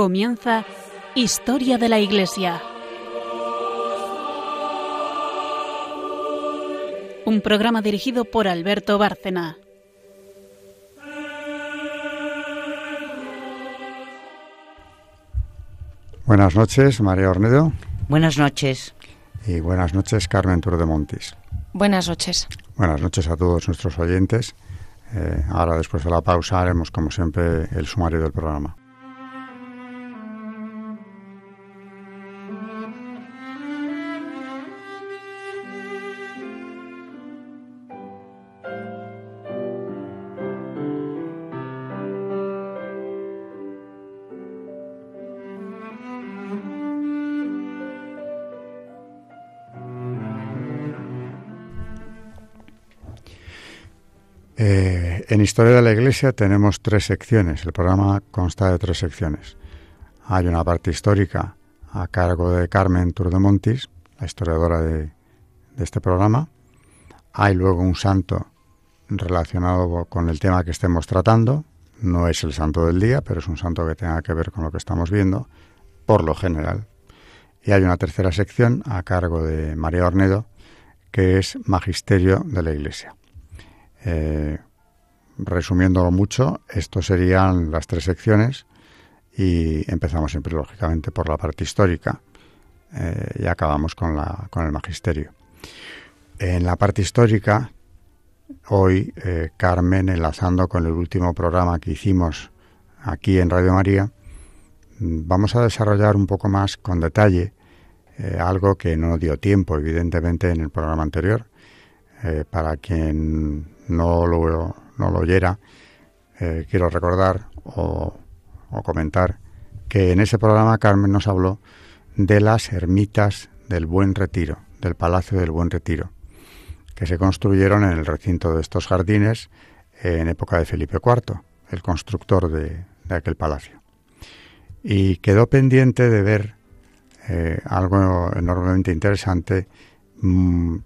Comienza Historia de la Iglesia. Un programa dirigido por Alberto Bárcena. Buenas noches, María Ornedo. Buenas noches. Y buenas noches, Carmen Tour de Montis. Buenas noches. Buenas noches a todos nuestros oyentes. Eh, ahora, después de la pausa, haremos, como siempre, el sumario del programa. En Historia de la Iglesia tenemos tres secciones. El programa consta de tres secciones. Hay una parte histórica a cargo de Carmen Turdemontis, la historiadora de, este programa. Hay luego un santo relacionado con el tema que estemos tratando. No es el santo del día, pero es un santo que tenga que ver con lo que estamos viendo, por lo general. Y hay una tercera sección a cargo de María Ornedo, que es Magisterio de la Iglesia. Eh, resumiéndolo mucho, estos serían las tres secciones y empezamos siempre, lógicamente, por la parte histórica eh, y acabamos con, la, con el magisterio. En la parte histórica, hoy eh, Carmen, enlazando con el último programa que hicimos aquí en Radio María, vamos a desarrollar un poco más con detalle eh, algo que no dio tiempo, evidentemente, en el programa anterior. Para quien no lo, no lo oyera, eh, quiero recordar o, comentar que en ese programa Carmen nos habló de las ermitas del Buen Retiro, del Palacio del Buen Retiro, que se construyeron en el recinto de estos jardines en época de Felipe IV, el constructor de, aquel palacio. Y quedó pendiente de ver eh, algo enormemente interesante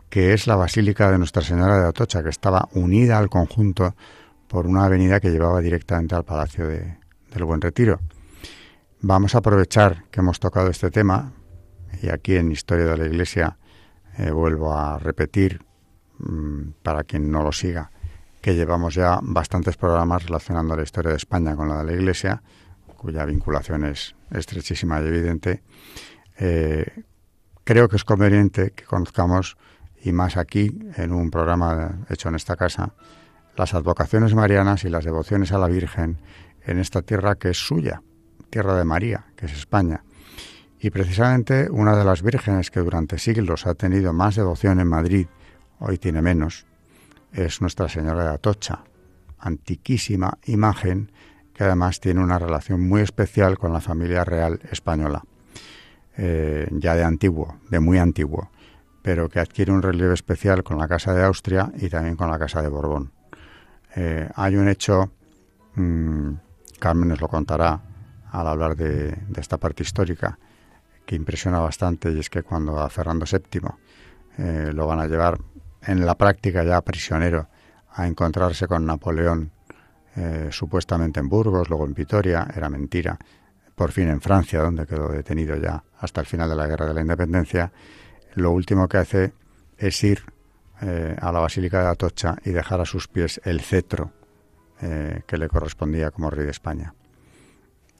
que es la Basílica de Nuestra Señora de Atocha, que estaba unida al conjunto por una avenida que llevaba directamente al Palacio de, del Buen Retiro. Vamos a aprovechar que hemos tocado este tema y aquí en Historia de la Iglesia eh, vuelvo a repetir, mmm, para quien no lo siga, que llevamos ya bastantes programas relacionando la historia de España con la de la Iglesia, cuya vinculación es estrechísima y evidente. Eh, creo que es conveniente que conozcamos, y más aquí, en un programa hecho en esta casa, las advocaciones marianas y las devociones a la Virgen en esta tierra que es suya, tierra de María, que es España. Y precisamente una de las vírgenes que durante siglos ha tenido más devoción en Madrid, hoy tiene menos, es Nuestra Señora de Atocha, antiquísima imagen que además tiene una relación muy especial con la familia real española, eh, ya de antiguo, de muy antiguo, pero que adquiere un relieve especial con la Casa de Austria y también con la Casa de Borbón. Eh, hay un hecho, mmm, Carmen nos lo contará al hablar de, esta parte histórica, que impresiona bastante y es que cuando a Fernando VII eh, lo van a llevar en la práctica ya prisionero a encontrarse con Napoleón, supuestamente en Burgos, luego en Vitoria, era mentira, por fin en Francia, donde quedó detenido ya hasta el final de la Guerra de la Independencia, lo último que hace es ir eh, a la Basílica de Atocha y dejar a sus pies el cetro eh, que le correspondía como rey de España,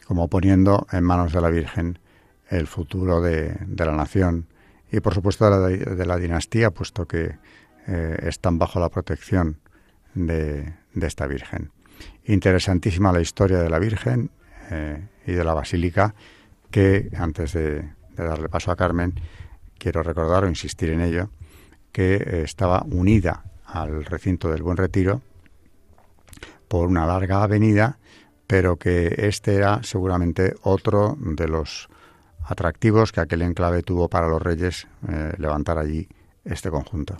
como poniendo en manos de la Virgen el futuro de, la nación y por supuesto de la, dinastía, puesto que eh, están bajo la protección de, esta Virgen. Interesantísima la historia de la Virgen y de la Basílica, que antes de, darle paso a Carmen, quiero recordar o insistir en ello, que eh, estaba unida al recinto del Buen Retiro por una larga avenida, pero que este era seguramente otro de los atractivos que aquel enclave tuvo para los reyes eh, levantar allí este conjunto.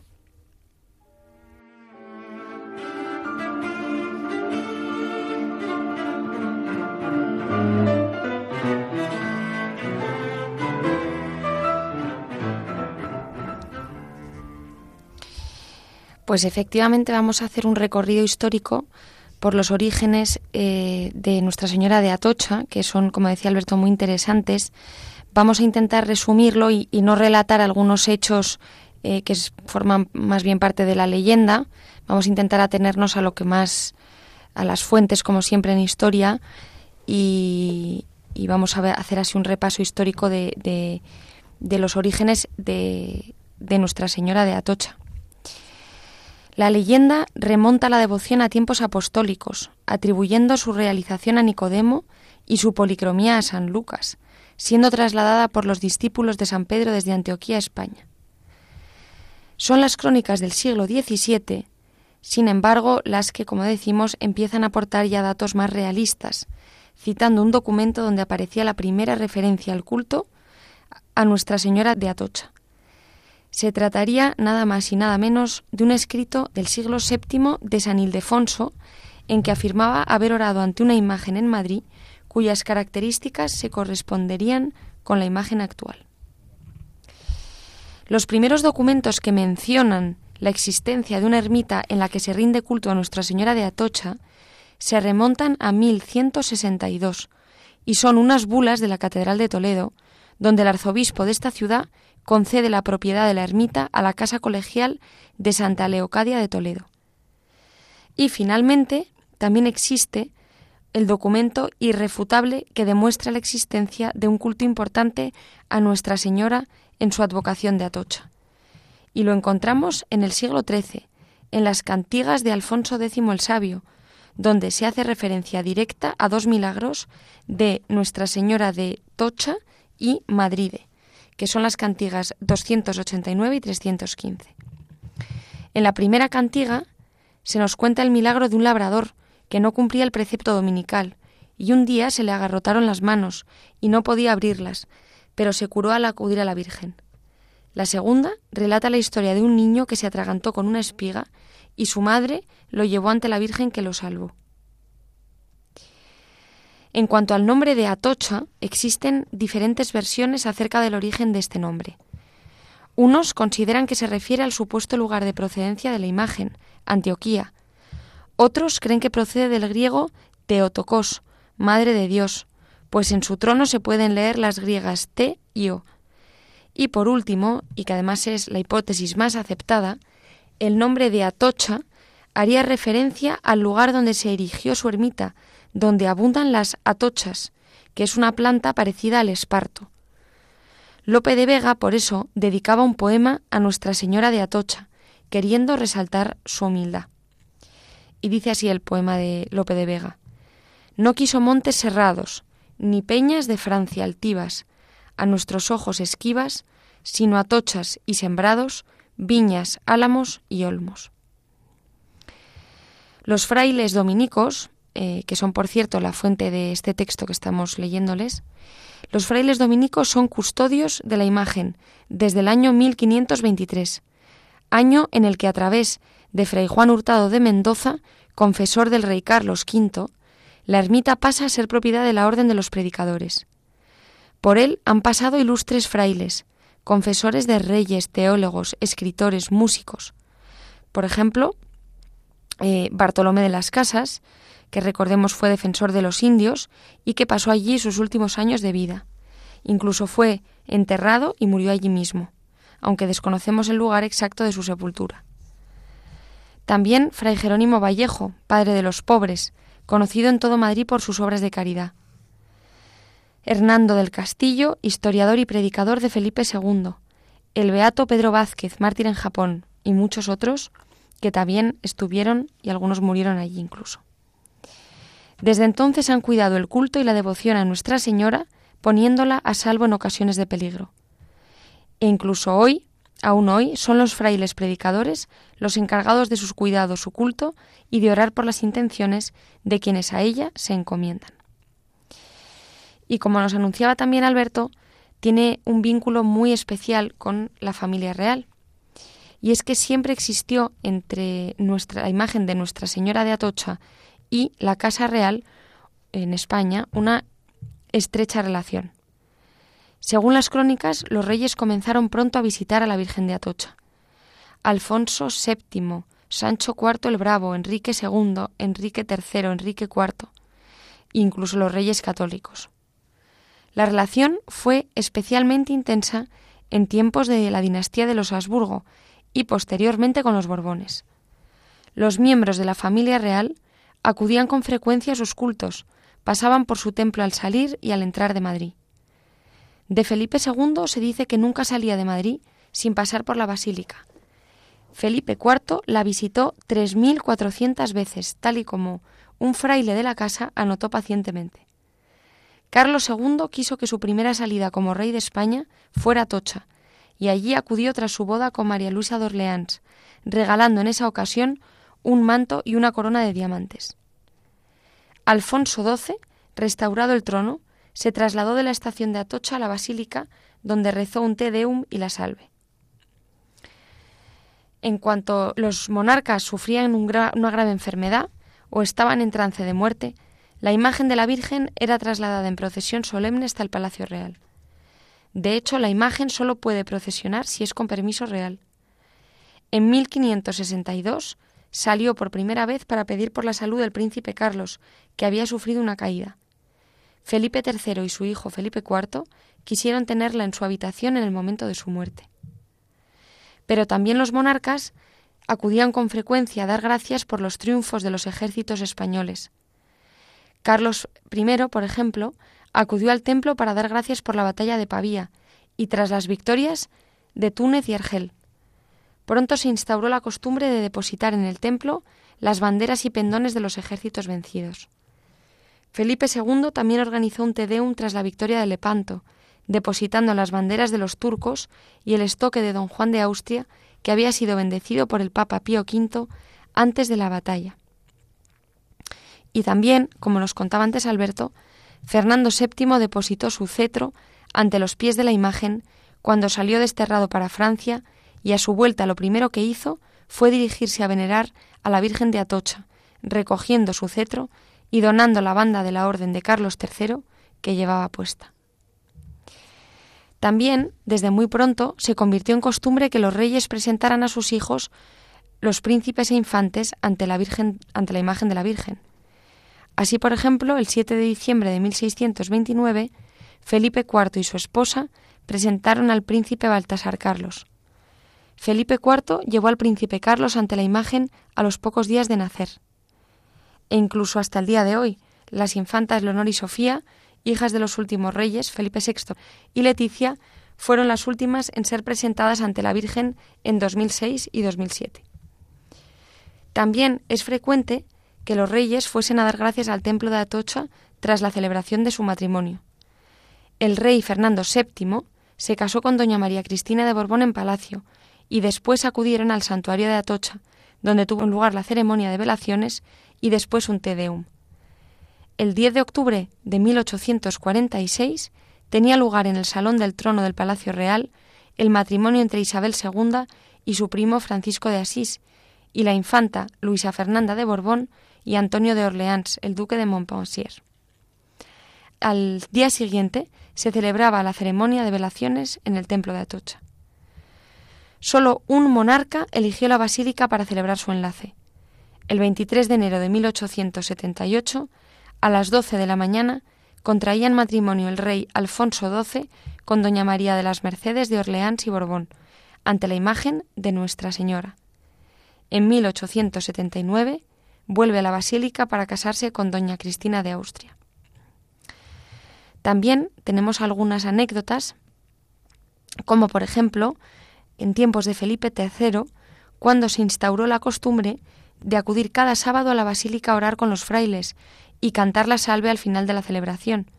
Pues efectivamente vamos a hacer un recorrido histórico por los orígenes eh, de Nuestra Señora de Atocha, que son, como decía Alberto, muy interesantes. Vamos a intentar resumirlo y, no relatar algunos hechos eh, que forman más bien parte de la leyenda. Vamos a intentar atenernos a lo que más, a las fuentes, como siempre en historia, y, vamos a hacer así un repaso histórico de, de los orígenes de, de Nuestra Señora de Atocha. La leyenda remonta la devoción a tiempos apostólicos, atribuyendo su realización a Nicodemo y su policromía a San Lucas, siendo trasladada por los discípulos de San Pedro desde Antioquía, España. Son las crónicas del siglo XVII, sin embargo, las que, como decimos, empiezan a aportar ya datos más realistas, citando un documento donde aparecía la primera referencia al culto a Nuestra Señora de Atocha. Se trataría nada más y nada menos de un escrito del siglo VII de San Ildefonso, en que afirmaba haber orado ante una imagen en Madrid cuyas características se corresponderían con la imagen actual. Los primeros documentos que mencionan la existencia de una ermita en la que se rinde culto a Nuestra Señora de Atocha se remontan a 1162 y son unas bulas de la Catedral de Toledo, donde el arzobispo de esta ciudad concede la propiedad de la ermita a la Casa Colegial de Santa Leocadia de Toledo. Y finalmente, también existe el documento irrefutable que demuestra la existencia de un culto importante a Nuestra Señora en su advocación de Atocha. Y lo encontramos en el siglo XIII, en las cantigas de Alfonso X el Sabio, donde se hace referencia directa a dos milagros de Nuestra Señora de Tocha y Madride, que son las cantigas 289 y 315. En la primera cantiga se nos cuenta el milagro de un labrador que no cumplía el precepto dominical, y un día se le agarrotaron las manos y no podía abrirlas, pero se curó al acudir a la Virgen. La segunda relata la historia de un niño que se atragantó con una espiga y su madre lo llevó ante la Virgen que lo salvó. En cuanto al nombre de Atocha, existen diferentes versiones acerca del origen de este nombre. Unos consideran que se refiere al supuesto lugar de procedencia de la imagen, Antioquía. Otros creen que procede del griego Teotokos, Madre de Dios, pues en su trono se pueden leer las griegas Te y O. Y por último, y que además es la hipótesis más aceptada, el nombre de Atocha haría referencia al lugar donde se erigió su ermita, donde abundan las atochas, que es una planta parecida al esparto. Lope de Vega, por eso, dedicaba un poema a Nuestra Señora de Atocha, queriendo resaltar su humildad. Y dice así el poema de Lope de Vega. No quiso montes cerrados, ni peñas de Francia altivas, a nuestros ojos esquivas, sino atochas y sembrados, viñas, álamos y olmos. Los frailes dominicos, eh, que son por cierto la fuente de este texto que estamos leyéndoles, los frailes dominicos son custodios de la imagen desde el año 1523, año en el que a través de Fray Juan Hurtado de Mendoza, confesor del rey Carlos V, la ermita pasa a ser propiedad de la Orden de los Predicadores. Por él han pasado ilustres frailes, confesores de reyes, teólogos, escritores, músicos. Por ejemplo, eh, Bartolomé de las Casas, que recordemos fue defensor de los indios y que pasó allí sus últimos años de vida. Incluso fue enterrado y murió allí mismo, aunque desconocemos el lugar exacto de su sepultura. También Fray Jerónimo Vallejo, padre de los pobres, conocido en todo Madrid por sus obras de caridad. Hernando del Castillo, historiador y predicador de Felipe II. El beato Pedro Vázquez, mártir en Japón, y muchos otros que también estuvieron y algunos murieron allí incluso. Desde entonces han cuidado el culto y la devoción a Nuestra Señora, poniéndola a salvo en ocasiones de peligro. E incluso hoy, aún hoy, son los frailes predicadores los encargados de sus cuidados, su culto y de orar por las intenciones de quienes a ella se encomiendan. Y como nos anunciaba también Alberto, tiene un vínculo muy especial con la familia real. Y es que siempre existió entre nuestra, la imagen de Nuestra Señora de Atocha y la Casa Real en España una estrecha relación. Según las crónicas, los reyes comenzaron pronto a visitar a la Virgen de Atocha. Alfonso VII, Sancho IV el Bravo, Enrique II, Enrique III, Enrique IV, incluso los reyes católicos. La relación fue especialmente intensa en tiempos de la dinastía de los Habsburgo y posteriormente con los Borbones. Los miembros de la familia real acudían con frecuencia a sus cultos, pasaban por su templo al salir y al entrar de Madrid. De Felipe II se dice que nunca salía de Madrid sin pasar por la basílica. Felipe IV la visitó 3.400 veces, tal y como un fraile de la casa anotó pacientemente. Carlos II quiso que su primera salida como rey de España fuera a Tocha, y allí acudió tras su boda con María Luisa de Orleans, regalando en esa ocasión un manto y una corona de diamantes. Alfonso XII, restaurado el trono, se trasladó de la estación de Atocha a la basílica, donde rezó un Te Deum y la salve. En cuanto los monarcas sufrían una grave enfermedad o estaban en trance de muerte, la imagen de la Virgen era trasladada en procesión solemne hasta el Palacio Real. De hecho, la imagen solo puede procesionar si es con permiso real. En 1562 salió por primera vez para pedir por la salud del príncipe Carlos, que había sufrido una caída. Felipe III y su hijo Felipe IV quisieron tenerla en su habitación en el momento de su muerte. Pero también los monarcas acudían con frecuencia a dar gracias por los triunfos de los ejércitos españoles. Carlos I, por ejemplo, acudió al templo para dar gracias por la batalla de Pavía y tras las victorias de Túnez y Argel. Pronto se instauró la costumbre de depositar en el templo las banderas y pendones de los ejércitos vencidos. Felipe II también organizó un Tedeum tras la victoria de Lepanto, depositando las banderas de los turcos y el estoque de don Juan de Austria, que había sido bendecido por el Papa Pío V antes de la batalla. Y también, como nos contaba antes Alberto, Fernando VII depositó su cetro ante los pies de la imagen cuando salió desterrado para Francia y a su vuelta lo primero que hizo fue dirigirse a venerar a la Virgen de Atocha, recogiendo su cetro y donando la banda de la Orden de Carlos III que llevaba puesta. También, desde muy pronto, se convirtió en costumbre que los reyes presentaran a sus hijos los príncipes e infantes ante la, Virgen, ante la imagen de la Virgen. Así, por ejemplo, el 7 de diciembre de 1629, Felipe IV y su esposa presentaron al príncipe Baltasar Carlos. Felipe IV llevó al príncipe Carlos ante la imagen a los pocos días de nacer. E incluso hasta el día de hoy, las infantas Leonor y Sofía, hijas de los últimos reyes, Felipe VI y Leticia, fueron las últimas en ser presentadas ante la Virgen en 2006 y 2007. También es frecuente que los reyes fuesen a dar gracias al templo de Atocha tras la celebración de su matrimonio. El rey Fernando VII se casó con doña María Cristina de Borbón en palacio y después acudieron al santuario de Atocha, donde tuvo lugar la ceremonia de velaciones y después un Te Deum. El 10 de octubre de 1846 tenía lugar en el salón del trono del Palacio Real el matrimonio entre Isabel II y su primo Francisco de Asís y la infanta Luisa Fernanda de Borbón y Antonio de Orleans, el duque de Montpensier. Al día siguiente se celebraba la ceremonia de velaciones en el templo de Atocha. Solo un monarca eligió la basílica para celebrar su enlace. El 23 de enero de 1878, a las 12 de la mañana, contraían matrimonio el rey Alfonso XII con doña María de las Mercedes de Orleans y Borbón, ante la imagen de Nuestra Señora. En 1879, vuelve a la basílica para casarse con doña Cristina de Austria. También tenemos algunas anécdotas, como por ejemplo, en tiempos de Felipe III, cuando se instauró la costumbre de acudir cada sábado a la basílica a orar con los frailes y cantar la salve al final de la celebración.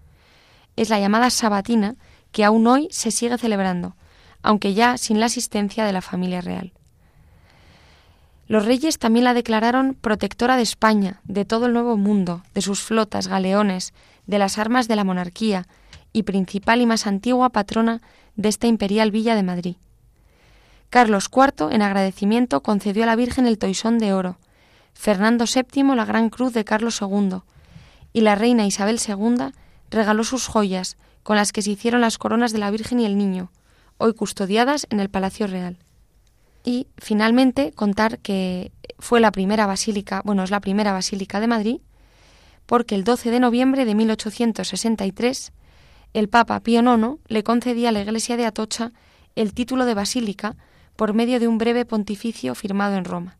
Es la llamada sabatina que aún hoy se sigue celebrando, aunque ya sin la asistencia de la familia real. Los reyes también la declararon protectora de España, de todo el Nuevo Mundo, de sus flotas, galeones, de las armas de la monarquía y principal y más antigua patrona de esta imperial villa de Madrid. Carlos IV, en agradecimiento, concedió a la Virgen el toisón de oro, Fernando VII la Gran Cruz de Carlos II, y la reina Isabel II regaló sus joyas, con las que se hicieron las coronas de la Virgen y el Niño, hoy custodiadas en el Palacio Real. Y finalmente contar que fue la primera basílica, bueno, es la primera basílica de Madrid, porque el 12 de noviembre de 1863 el Papa Pío IX le concedía a la Iglesia de Atocha el título de basílica por medio de un breve pontificio firmado en Roma.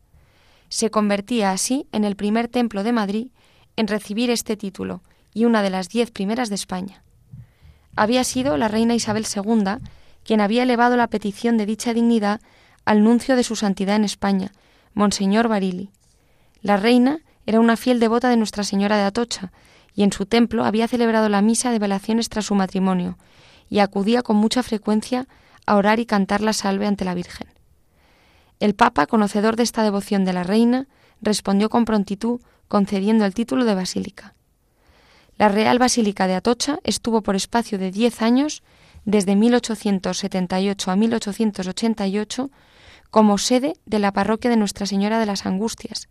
Se convertía así en el primer templo de Madrid en recibir este título y una de las diez primeras de España. Había sido la reina Isabel II quien había elevado la petición de dicha dignidad al nuncio de su santidad en España, Monseñor Barili. La reina era una fiel devota de Nuestra Señora de Atocha, y en su templo había celebrado la misa de velaciones tras su matrimonio, y acudía con mucha frecuencia a orar y cantar la salve ante la Virgen. El Papa, conocedor de esta devoción de la reina, respondió con prontitud, concediendo el título de basílica. La Real Basílica de Atocha estuvo por espacio de diez años, desde 1878 a 1888, como sede de la parroquia de Nuestra Señora de las Angustias.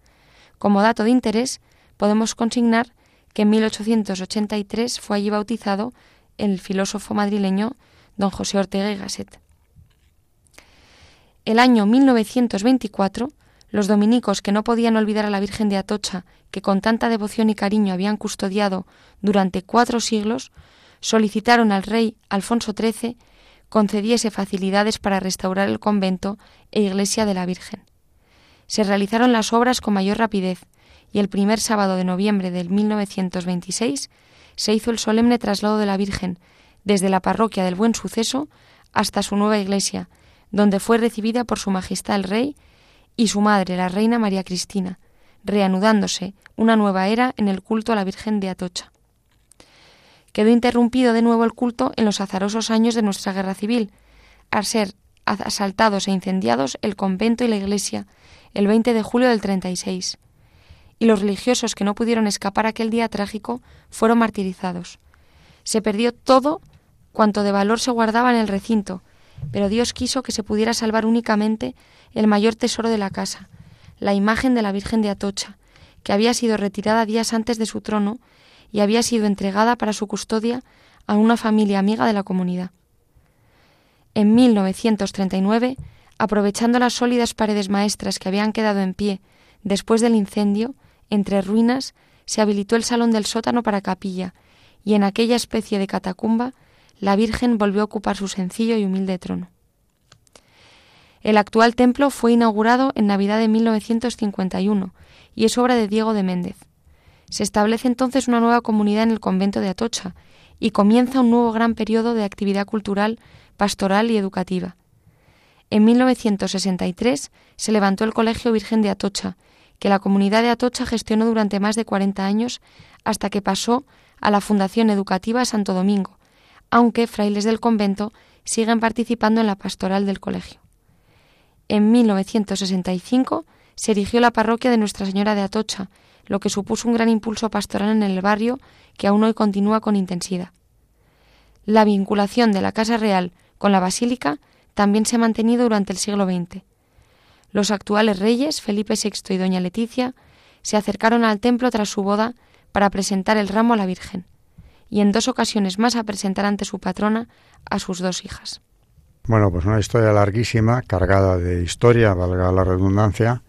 Como dato de interés, podemos consignar que en 1883 fue allí bautizado el filósofo madrileño don José Ortega y Gasset. El año 1924, los dominicos que no podían olvidar a la Virgen de Atocha, que con tanta devoción y cariño habían custodiado durante cuatro siglos, solicitaron al rey Alfonso XIII concediese facilidades para restaurar el convento e iglesia de la Virgen. Se realizaron las obras con mayor rapidez y el primer sábado de noviembre del 1926 se hizo el solemne traslado de la Virgen desde la parroquia del Buen Suceso hasta su nueva iglesia, donde fue recibida por Su Majestad el Rey y su madre, la Reina María Cristina, reanudándose una nueva era en el culto a la Virgen de Atocha quedó interrumpido de nuevo el culto en los azarosos años de nuestra guerra civil, al ser asaltados e incendiados el convento y la iglesia el 20 de julio del 36. Y los religiosos que no pudieron escapar aquel día trágico fueron martirizados. Se perdió todo cuanto de valor se guardaba en el recinto, pero Dios quiso que se pudiera salvar únicamente el mayor tesoro de la casa, la imagen de la Virgen de Atocha, que había sido retirada días antes de su trono y había sido entregada para su custodia a una familia amiga de la comunidad. En 1939, aprovechando las sólidas paredes maestras que habían quedado en pie después del incendio, entre ruinas, se habilitó el salón del sótano para capilla, y en aquella especie de catacumba la Virgen volvió a ocupar su sencillo y humilde trono. El actual templo fue inaugurado en Navidad de 1951 y es obra de Diego de Méndez. Se establece entonces una nueva comunidad en el convento de Atocha y comienza un nuevo gran periodo de actividad cultural, pastoral y educativa. En 1963 se levantó el Colegio Virgen de Atocha, que la comunidad de Atocha gestionó durante más de 40 años hasta que pasó a la Fundación Educativa Santo Domingo, aunque frailes del convento siguen participando en la pastoral del colegio. En 1965 se erigió la parroquia de Nuestra Señora de Atocha, lo que supuso un gran impulso pastoral en el barrio que aún hoy continúa con intensidad. La vinculación de la Casa Real con la Basílica también se ha mantenido durante el siglo XX. Los actuales reyes, Felipe VI y Doña Leticia, se acercaron al templo tras su boda para presentar el ramo a la Virgen, y en dos ocasiones más a presentar ante su patrona a sus dos hijas. Bueno, pues una historia larguísima, cargada de historia, valga la redundancia,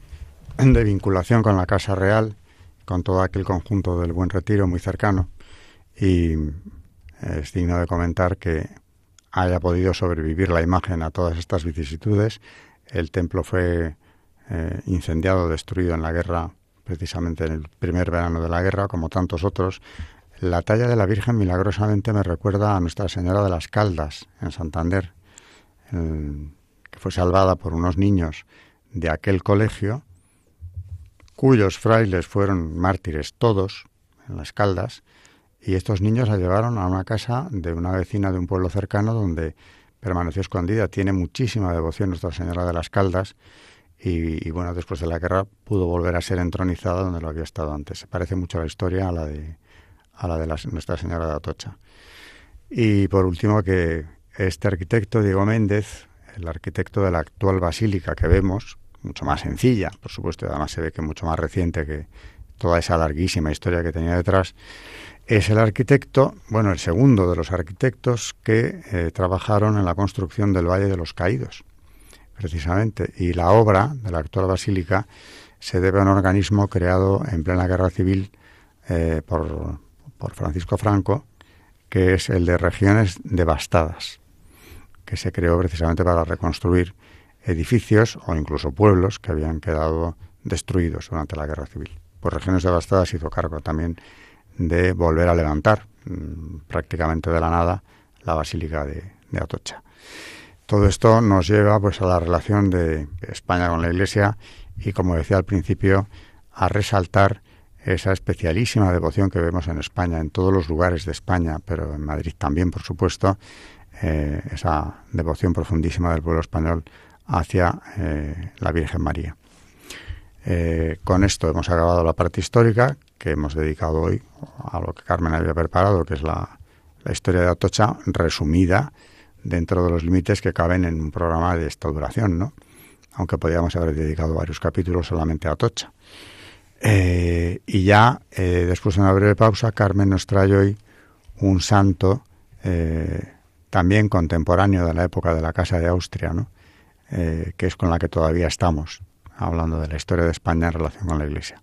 de vinculación con la Casa Real con todo aquel conjunto del Buen Retiro muy cercano y es digno de comentar que haya podido sobrevivir la imagen a todas estas vicisitudes. El templo fue eh, incendiado, destruido en la guerra, precisamente en el primer verano de la guerra, como tantos otros. La talla de la Virgen milagrosamente me recuerda a Nuestra Señora de las Caldas, en Santander, que fue salvada por unos niños de aquel colegio cuyos frailes fueron mártires todos en las caldas, y estos niños la llevaron a una casa de una vecina de un pueblo cercano donde permaneció escondida. Tiene muchísima devoción Nuestra Señora de las Caldas y, bueno, después de la guerra pudo volver a ser entronizada donde lo había estado antes. Se parece mucho a la historia a la de, a la de Nuestra Señora de Atocha. Y por último que este arquitecto, Diego Méndez, el arquitecto de la actual basílica que vemos, mucho más sencilla, por supuesto, y además se ve que mucho más reciente que toda esa larguísima historia que tenía detrás, es el arquitecto, bueno, el segundo de los arquitectos que eh, trabajaron en la construcción del Valle de los Caídos, precisamente, y la obra de la actual basílica se debe a un organismo creado en plena guerra civil eh, por, por Francisco Franco, que es el de regiones devastadas, que se creó precisamente para reconstruir edificios o incluso pueblos que habían quedado destruidos durante la guerra civil. Por regiones devastadas hizo cargo también de volver a levantar mm, prácticamente de la nada la basílica de, de, Atocha. Todo esto nos lleva pues a la relación de España con la Iglesia y como decía al principio a resaltar esa especialísima devoción que vemos en España, en todos los lugares de España, pero en Madrid también, por supuesto, eh, esa devoción profundísima del pueblo español hacia eh, la Virgen María. Eh, con esto hemos acabado la parte histórica que hemos dedicado hoy a lo que Carmen había preparado, que es la, historia de Atocha resumida dentro de los límites que caben en un programa de esta duración, ¿no? Aunque podríamos haber dedicado varios capítulos solamente a Atocha. Eh, y ya, eh, después de una breve pausa, Carmen nos trae hoy un santo eh, también contemporáneo de la época de la Casa de Austria, ¿no? que es con la que todavía estamos, hablando de la historia de España en relación con la Iglesia.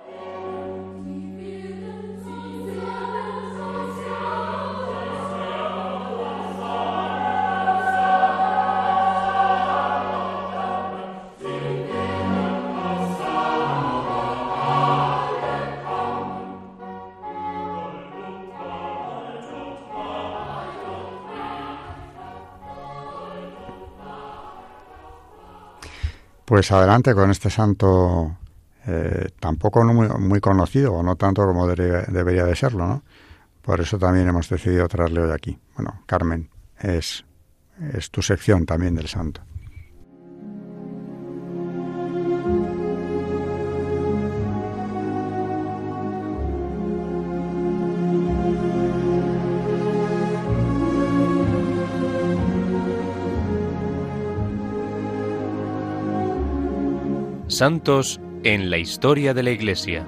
Pues adelante con este santo eh, tampoco muy, muy, conocido, o no tanto como debería de serlo, ¿no? Por eso también hemos decidido traerle hoy aquí. Bueno, Carmen, es, es tu sección también del santo. Santos en la historia de la Iglesia.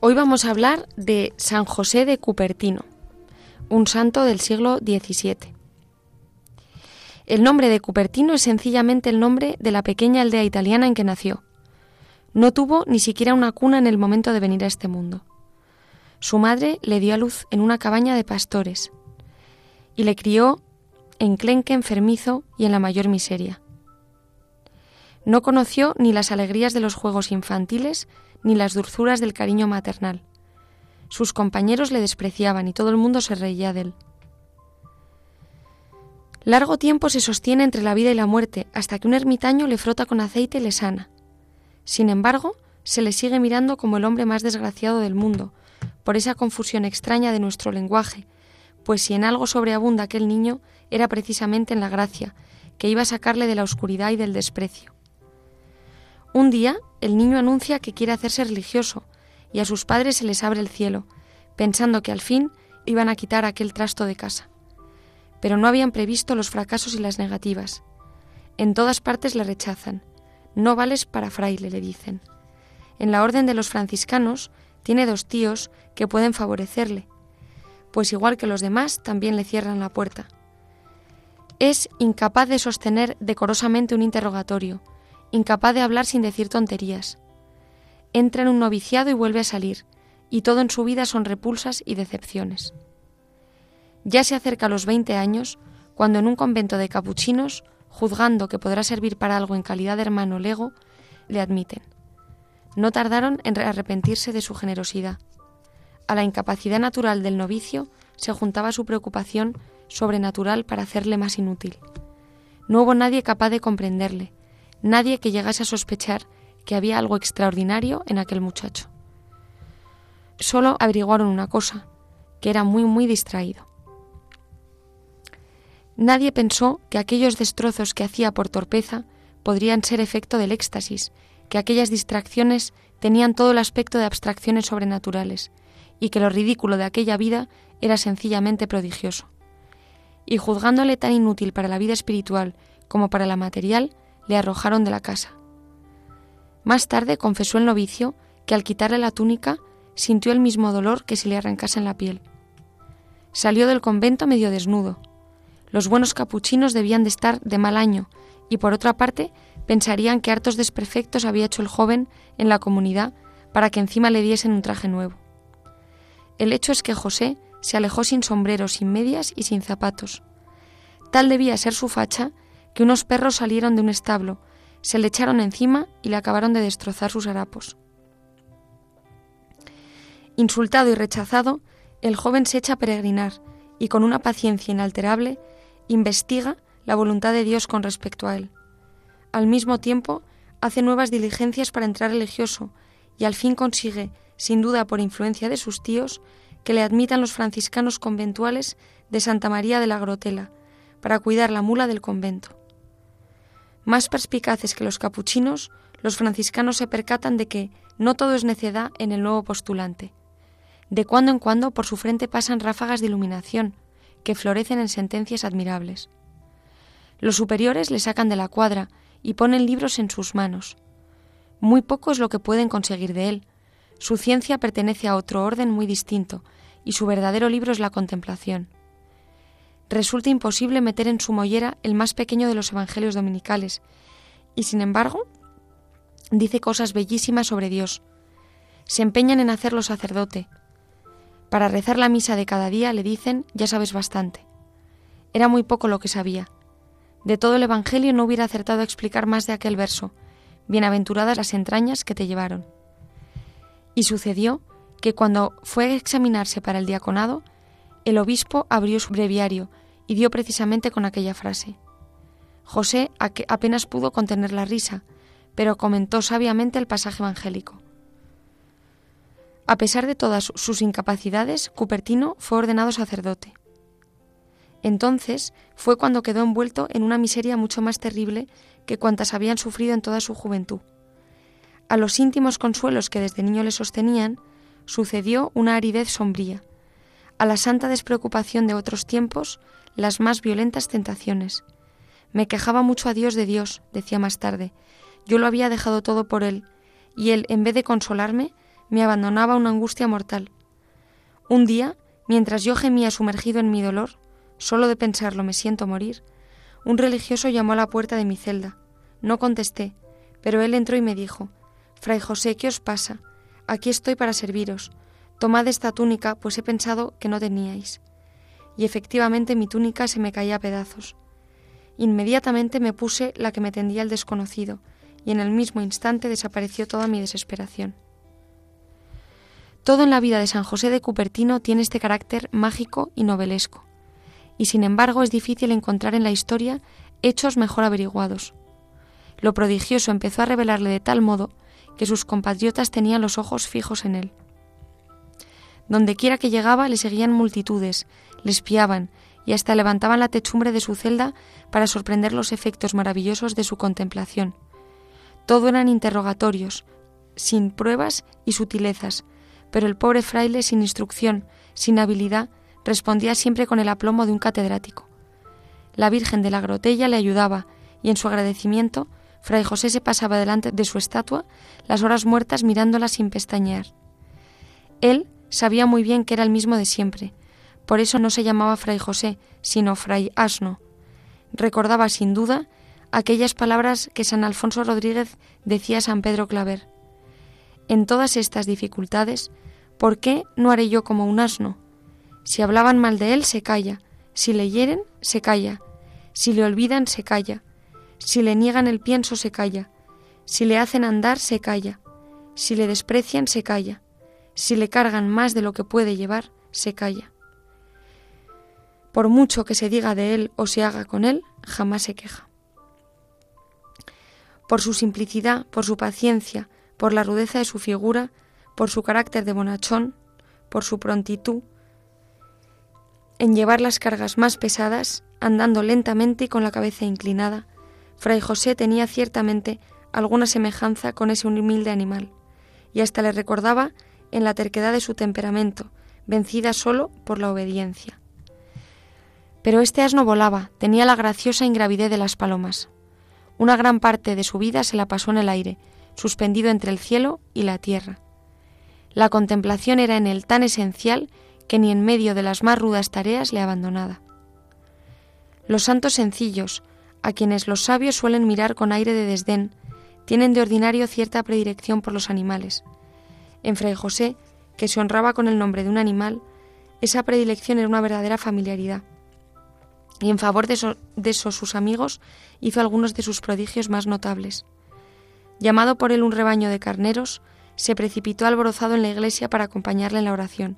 Hoy vamos a hablar de San José de Cupertino, un santo del siglo XVII. El nombre de Cupertino es sencillamente el nombre de la pequeña aldea italiana en que nació. No tuvo ni siquiera una cuna en el momento de venir a este mundo. Su madre le dio a luz en una cabaña de pastores y le crió enclenque enfermizo y en la mayor miseria. No conoció ni las alegrías de los juegos infantiles ni las dulzuras del cariño maternal. Sus compañeros le despreciaban y todo el mundo se reía de él. Largo tiempo se sostiene entre la vida y la muerte hasta que un ermitaño le frota con aceite y le sana. Sin embargo, se le sigue mirando como el hombre más desgraciado del mundo, por esa confusión extraña de nuestro lenguaje, pues si en algo sobreabunda aquel niño, era precisamente en la gracia, que iba a sacarle de la oscuridad y del desprecio. Un día, el niño anuncia que quiere hacerse religioso, y a sus padres se les abre el cielo, pensando que al fin iban a quitar aquel trasto de casa. Pero no habían previsto los fracasos y las negativas. En todas partes le rechazan. No vales para fraile, le dicen. En la orden de los franciscanos tiene dos tíos que pueden favorecerle, pues igual que los demás también le cierran la puerta. Es incapaz de sostener decorosamente un interrogatorio, incapaz de hablar sin decir tonterías. Entra en un noviciado y vuelve a salir, y todo en su vida son repulsas y decepciones. Ya se acerca a los 20 años, cuando en un convento de capuchinos, juzgando que podrá servir para algo en calidad de hermano lego, le admiten. No tardaron en arrepentirse de su generosidad. A la incapacidad natural del novicio se juntaba su preocupación sobrenatural para hacerle más inútil. No hubo nadie capaz de comprenderle, nadie que llegase a sospechar que había algo extraordinario en aquel muchacho. Solo averiguaron una cosa, que era muy, muy distraído. Nadie pensó que aquellos destrozos que hacía por torpeza podrían ser efecto del éxtasis, que aquellas distracciones tenían todo el aspecto de abstracciones sobrenaturales, y que lo ridículo de aquella vida era sencillamente prodigioso. Y juzgándole tan inútil para la vida espiritual como para la material, le arrojaron de la casa. Más tarde confesó el novicio que al quitarle la túnica sintió el mismo dolor que si le arrancasen la piel. Salió del convento medio desnudo. Los buenos capuchinos debían de estar de mal año y por otra parte pensarían que hartos desperfectos había hecho el joven en la comunidad para que encima le diesen un traje nuevo. El hecho es que José se alejó sin sombrero, sin medias y sin zapatos. Tal debía ser su facha que unos perros salieron de un establo, se le echaron encima y le acabaron de destrozar sus harapos. Insultado y rechazado, el joven se echa a peregrinar y con una paciencia inalterable investiga la voluntad de Dios con respecto a él. Al mismo tiempo, hace nuevas diligencias para entrar religioso y al fin consigue, sin duda por influencia de sus tíos, que le admitan los franciscanos conventuales de Santa María de la Grotela, para cuidar la mula del convento. Más perspicaces que los capuchinos, los franciscanos se percatan de que no todo es necedad en el nuevo postulante. De cuando en cuando por su frente pasan ráfagas de iluminación, que florecen en sentencias admirables. Los superiores le sacan de la cuadra y ponen libros en sus manos. Muy poco es lo que pueden conseguir de él. Su ciencia pertenece a otro orden muy distinto, y su verdadero libro es la contemplación resulta imposible meter en su mollera el más pequeño de los evangelios dominicales, y sin embargo dice cosas bellísimas sobre Dios. Se empeñan en hacerlo sacerdote. Para rezar la misa de cada día le dicen, ya sabes bastante. Era muy poco lo que sabía. De todo el Evangelio no hubiera acertado a explicar más de aquel verso, bienaventuradas las entrañas que te llevaron. Y sucedió que cuando fue a examinarse para el diaconado, el obispo abrió su breviario y dio precisamente con aquella frase. José apenas pudo contener la risa, pero comentó sabiamente el pasaje evangélico. A pesar de todas sus incapacidades, Cupertino fue ordenado sacerdote. Entonces fue cuando quedó envuelto en una miseria mucho más terrible que cuantas habían sufrido en toda su juventud. A los íntimos consuelos que desde niño le sostenían, sucedió una aridez sombría. A la santa despreocupación de otros tiempos las más violentas tentaciones. Me quejaba mucho a Dios de Dios, decía más tarde. Yo lo había dejado todo por Él, y Él, en vez de consolarme, me abandonaba una angustia mortal. Un día, mientras yo gemía sumergido en mi dolor, solo de pensarlo me siento morir, un religioso llamó a la puerta de mi celda. No contesté, pero él entró y me dijo, Fray José, ¿qué os pasa? Aquí estoy para serviros. Tomad esta túnica, pues he pensado que no teníais y efectivamente mi túnica se me caía a pedazos. Inmediatamente me puse la que me tendía el desconocido, y en el mismo instante desapareció toda mi desesperación. Todo en la vida de San José de Cupertino tiene este carácter mágico y novelesco, y sin embargo es difícil encontrar en la historia hechos mejor averiguados. Lo prodigioso empezó a revelarle de tal modo que sus compatriotas tenían los ojos fijos en él. Donde quiera que llegaba le seguían multitudes, le espiaban y hasta levantaban la techumbre de su celda para sorprender los efectos maravillosos de su contemplación. Todo eran interrogatorios, sin pruebas y sutilezas, pero el pobre fraile sin instrucción, sin habilidad, respondía siempre con el aplomo de un catedrático. La Virgen de la Grotella le ayudaba, y en su agradecimiento, Fray José se pasaba delante de su estatua las horas muertas mirándola sin pestañear. Él sabía muy bien que era el mismo de siempre, por eso no se llamaba Fray José, sino Fray Asno. recordaba sin duda aquellas palabras que San Alfonso Rodríguez decía a San Pedro Claver. En todas estas dificultades, ¿por qué no haré yo como un asno? Si hablaban mal de él, se calla. Si le hieren, se calla. Si le olvidan, se calla. Si le niegan el pienso, se calla. Si le hacen andar, se calla. Si le desprecian, se calla. Si le cargan más de lo que puede llevar, se calla. Por mucho que se diga de él o se haga con él, jamás se queja. Por su simplicidad, por su paciencia, por la rudeza de su figura, por su carácter de bonachón, por su prontitud, en llevar las cargas más pesadas, andando lentamente y con la cabeza inclinada, Fray José tenía ciertamente alguna semejanza con ese humilde animal, y hasta le recordaba en la terquedad de su temperamento, vencida solo por la obediencia. Pero este asno volaba, tenía la graciosa ingravidez de las palomas. Una gran parte de su vida se la pasó en el aire, suspendido entre el cielo y la tierra. La contemplación era en él tan esencial que ni en medio de las más rudas tareas le abandonaba. Los santos sencillos, a quienes los sabios suelen mirar con aire de desdén, tienen de ordinario cierta predilección por los animales. En Fray José, que se honraba con el nombre de un animal, esa predilección era una verdadera familiaridad. Y en favor de, de esos sus amigos hizo algunos de sus prodigios más notables. Llamado por él un rebaño de carneros, se precipitó alborozado en la iglesia para acompañarle en la oración.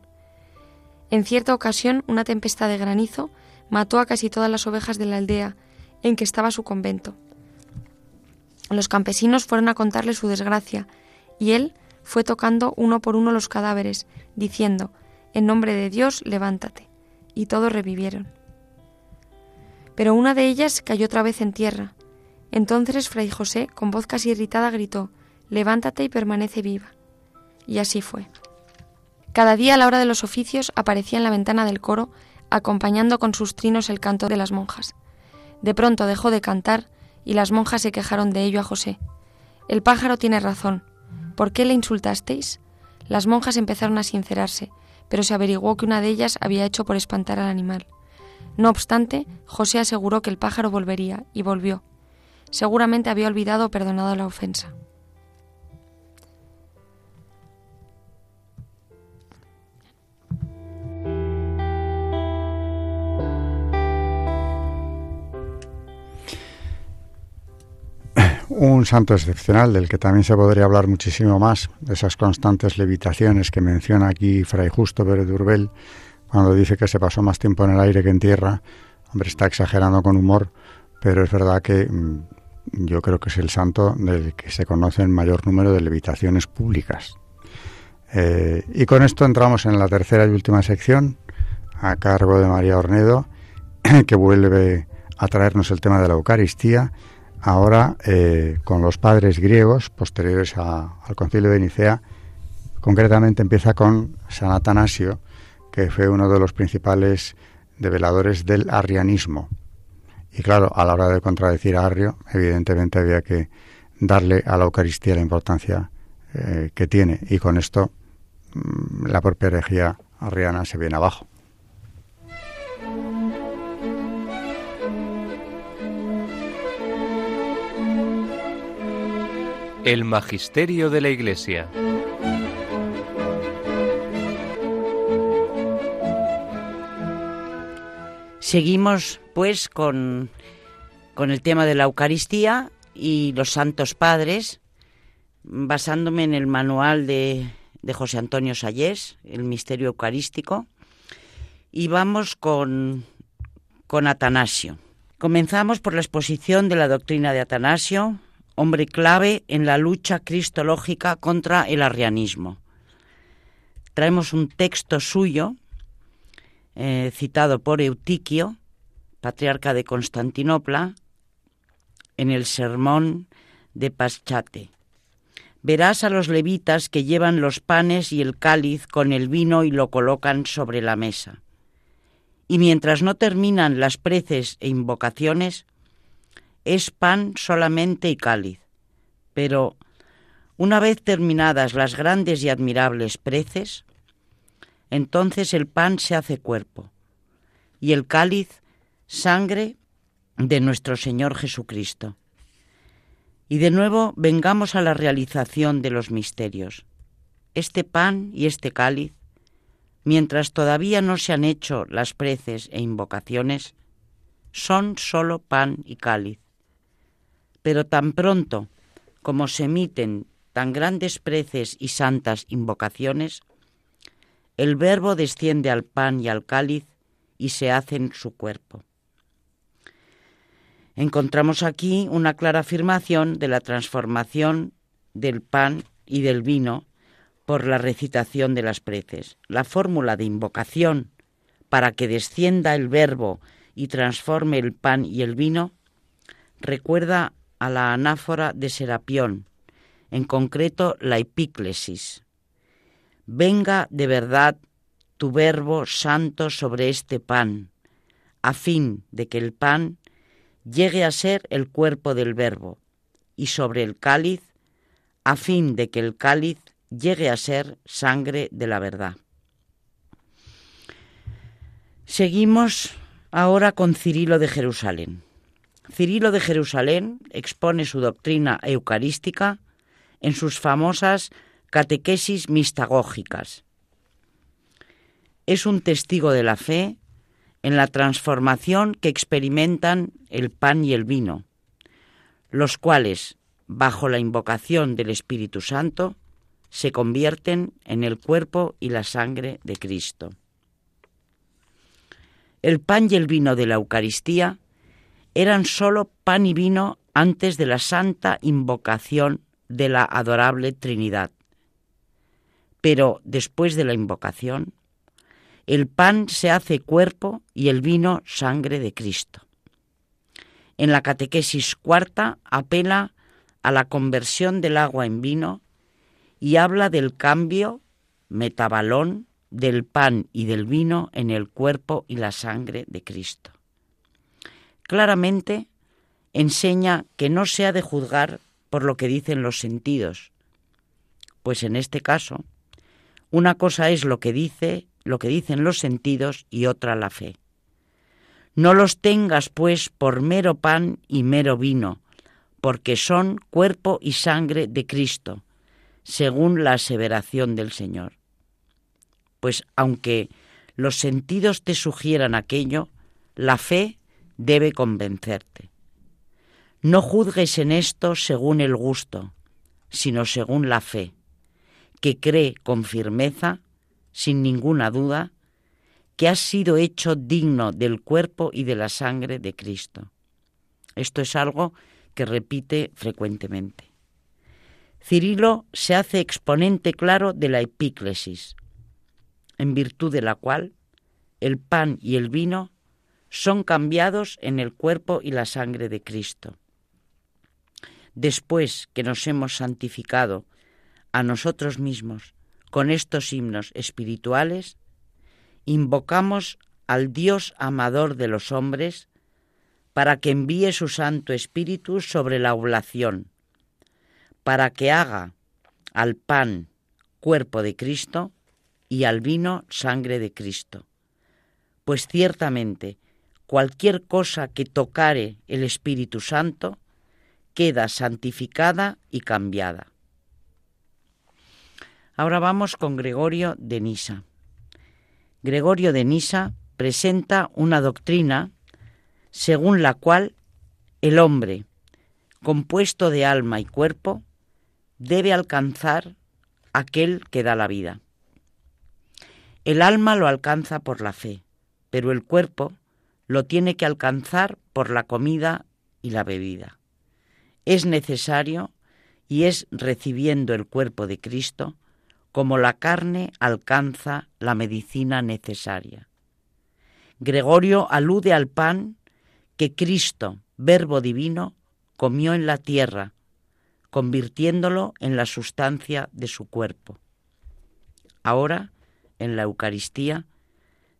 En cierta ocasión, una tempestad de granizo mató a casi todas las ovejas de la aldea en que estaba su convento. Los campesinos fueron a contarle su desgracia, y él fue tocando uno por uno los cadáveres, diciendo, En nombre de Dios, levántate. Y todos revivieron. Pero una de ellas cayó otra vez en tierra. Entonces Fray José, con voz casi irritada, gritó, Levántate y permanece viva. Y así fue. Cada día a la hora de los oficios aparecía en la ventana del coro, acompañando con sus trinos el canto de las monjas. De pronto dejó de cantar y las monjas se quejaron de ello a José. El pájaro tiene razón. ¿Por qué le insultasteis? Las monjas empezaron a sincerarse, pero se averiguó que una de ellas había hecho por espantar al animal. No obstante, José aseguró que el pájaro volvería, y volvió. Seguramente había olvidado o perdonado la ofensa. Un santo excepcional del que también se podría hablar muchísimo más, de esas constantes levitaciones que menciona aquí Fray Justo Pérez Urbel, cuando dice que se pasó más tiempo en el aire que en tierra. Hombre, está exagerando con humor, pero es verdad que mm, yo creo que es el santo del que se conoce el mayor número de levitaciones públicas. Eh, y con esto entramos en la tercera y última sección, a cargo de María Ornedo, que vuelve a traernos el tema de la Eucaristía ahora eh, con los padres griegos posteriores al concilio de Nicea, concretamente empieza con San Atanasio, que fue uno de los principales develadores del arrianismo. Y claro, a la hora de contradecir a Arrio, evidentemente había que darle a la Eucaristía la importancia eh, que tiene. Y con esto mm, la propia herejía arriana se viene abajo. El Magisterio de la Iglesia. Seguimos pues con, con el tema de la Eucaristía y los Santos Padres, basándome en el manual de, de José Antonio Sayés, el Misterio Eucarístico, y vamos con, con Atanasio. Comenzamos por la exposición de la doctrina de Atanasio, hombre clave en la lucha cristológica contra el arrianismo. Traemos un texto suyo, eh, citado por Eutiquio, patriarca de Constantinopla, en el sermón de Paschate. Verás a los levitas que llevan los panes y el cáliz con el vino y lo colocan sobre la mesa. Y mientras no terminan las preces e invocaciones, es pan solamente y cáliz. Pero una vez terminadas las grandes y admirables preces, entonces el pan se hace cuerpo y el cáliz sangre de nuestro Señor Jesucristo. Y de nuevo vengamos a la realización de los misterios. Este pan y este cáliz, mientras todavía no se han hecho las preces e invocaciones, son solo pan y cáliz. Pero tan pronto como se emiten tan grandes preces y santas invocaciones, el Verbo desciende al pan y al cáliz y se hace en su cuerpo. Encontramos aquí una clara afirmación de la transformación del pan y del vino por la recitación de las preces. La fórmula de invocación para que descienda el verbo y transforme el pan y el vino recuerda a la anáfora de Serapión, en concreto la epíclesis. Venga de verdad tu verbo santo sobre este pan, a fin de que el pan llegue a ser el cuerpo del verbo, y sobre el cáliz, a fin de que el cáliz llegue a ser sangre de la verdad. Seguimos ahora con Cirilo de Jerusalén. Cirilo de Jerusalén expone su doctrina eucarística en sus famosas catequesis mistagógicas. Es un testigo de la fe en la transformación que experimentan el pan y el vino, los cuales, bajo la invocación del Espíritu Santo, se convierten en el cuerpo y la sangre de Cristo. El pan y el vino de la Eucaristía eran sólo pan y vino antes de la santa invocación de la adorable Trinidad. Pero después de la invocación, el pan se hace cuerpo y el vino sangre de Cristo. En la catequesis cuarta apela a la conversión del agua en vino y habla del cambio metabalón del pan y del vino en el cuerpo y la sangre de Cristo. Claramente enseña que no se ha de juzgar por lo que dicen los sentidos, pues en este caso una cosa es lo que dice lo que dicen los sentidos y otra la fe. No los tengas, pues, por mero pan y mero vino, porque son cuerpo y sangre de Cristo, según la aseveración del Señor. Pues aunque los sentidos te sugieran aquello, la fe debe convencerte. No juzgues en esto según el gusto, sino según la fe, que cree con firmeza sin ninguna duda, que has sido hecho digno del cuerpo y de la sangre de Cristo. Esto es algo que repite frecuentemente. Cirilo se hace exponente claro de la epíclesis, en virtud de la cual el pan y el vino son cambiados en el cuerpo y la sangre de Cristo. Después que nos hemos santificado a nosotros mismos con estos himnos espirituales, invocamos al Dios amador de los hombres para que envíe su Santo Espíritu sobre la oblación, para que haga al pan cuerpo de Cristo y al vino sangre de Cristo. Pues ciertamente cualquier cosa que tocare el Espíritu Santo queda santificada y cambiada. Ahora vamos con Gregorio de Nisa. Gregorio de Nisa presenta una doctrina según la cual el hombre, compuesto de alma y cuerpo, debe alcanzar aquel que da la vida. El alma lo alcanza por la fe, pero el cuerpo lo tiene que alcanzar por la comida y la bebida. Es necesario y es recibiendo el cuerpo de Cristo como la carne alcanza la medicina necesaria. Gregorio alude al pan que Cristo, Verbo Divino, comió en la tierra, convirtiéndolo en la sustancia de su cuerpo. Ahora, en la Eucaristía,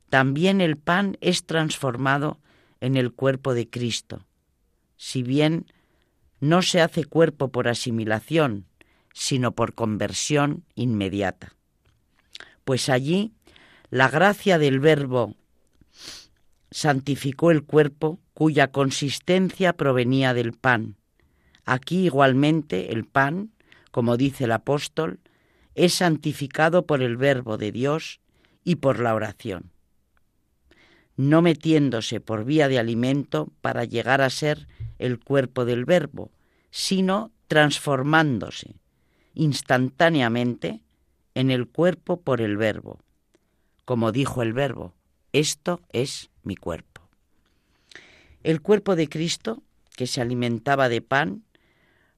también el pan es transformado en el cuerpo de Cristo, si bien no se hace cuerpo por asimilación, sino por conversión inmediata. Pues allí la gracia del Verbo santificó el cuerpo cuya consistencia provenía del pan. Aquí igualmente el pan, como dice el apóstol, es santificado por el verbo de Dios y por la oración, no metiéndose por vía de alimento para llegar a ser el cuerpo del verbo, sino transformándose instantáneamente en el cuerpo por el verbo. Como dijo el verbo, esto es mi cuerpo. El cuerpo de Cristo, que se alimentaba de pan,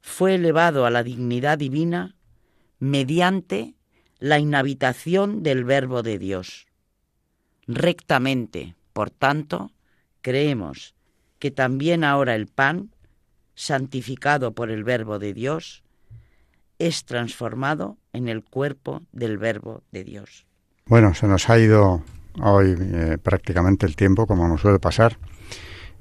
fue elevado a la dignidad divina mediante la inhabitación del Verbo de Dios. Rectamente, por tanto, creemos que también ahora el pan, santificado por el Verbo de Dios, es transformado en el cuerpo del Verbo de Dios. Bueno, se nos ha ido hoy eh, prácticamente el tiempo, como nos suele pasar,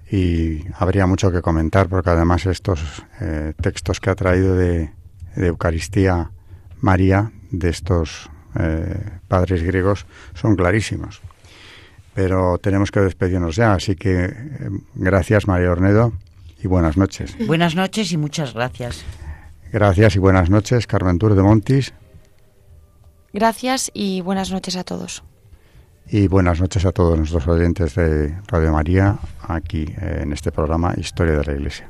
y habría mucho que comentar, porque además estos eh, textos que ha traído de, Eucaristía María, de estos eh, padres griegos, son clarísimos. Pero tenemos que despedirnos ya, así que gracias María Ornedo y buenas noches. Buenas noches y muchas gracias. Gracias y buenas noches, Carmen Tour de Montis. Gracias y buenas noches a todos. Y buenas noches a todos nuestros oyentes de Radio María, aquí en este programa Historia de la Iglesia.